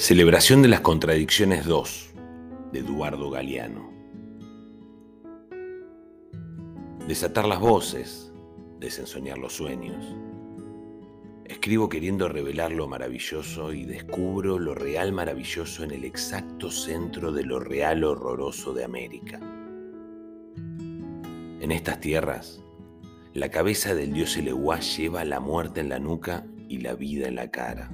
Celebración de las Contradicciones 2 de Eduardo Galeano. Desatar las voces, desensoñar los sueños. Escribo queriendo revelar lo maravilloso y descubro lo real maravilloso en el exacto centro de lo real horroroso de América. En estas tierras, la cabeza del dios Eleguá lleva la muerte en la nuca y la vida en la cara.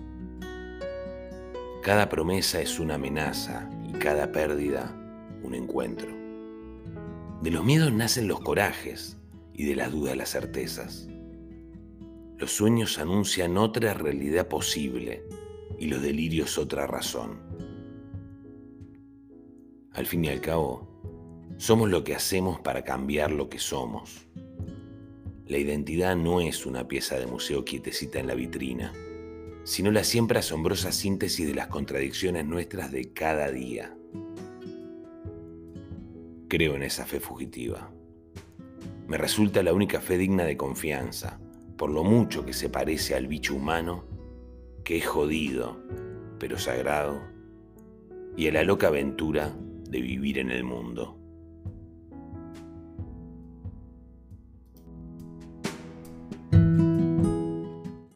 Cada promesa es una amenaza y cada pérdida un encuentro. De los miedos nacen los corajes y de las dudas las certezas. Los sueños anuncian otra realidad posible y los delirios otra razón. Al fin y al cabo, somos lo que hacemos para cambiar lo que somos. La identidad no es una pieza de museo quietecita en la vitrina, sino la siempre asombrosa síntesis de las contradicciones nuestras de cada día. Creo en esa fe fugitiva. Me resulta la única fe digna de confianza, por lo mucho que se parece al bicho humano, que es jodido, pero sagrado, y a la loca aventura de vivir en el mundo.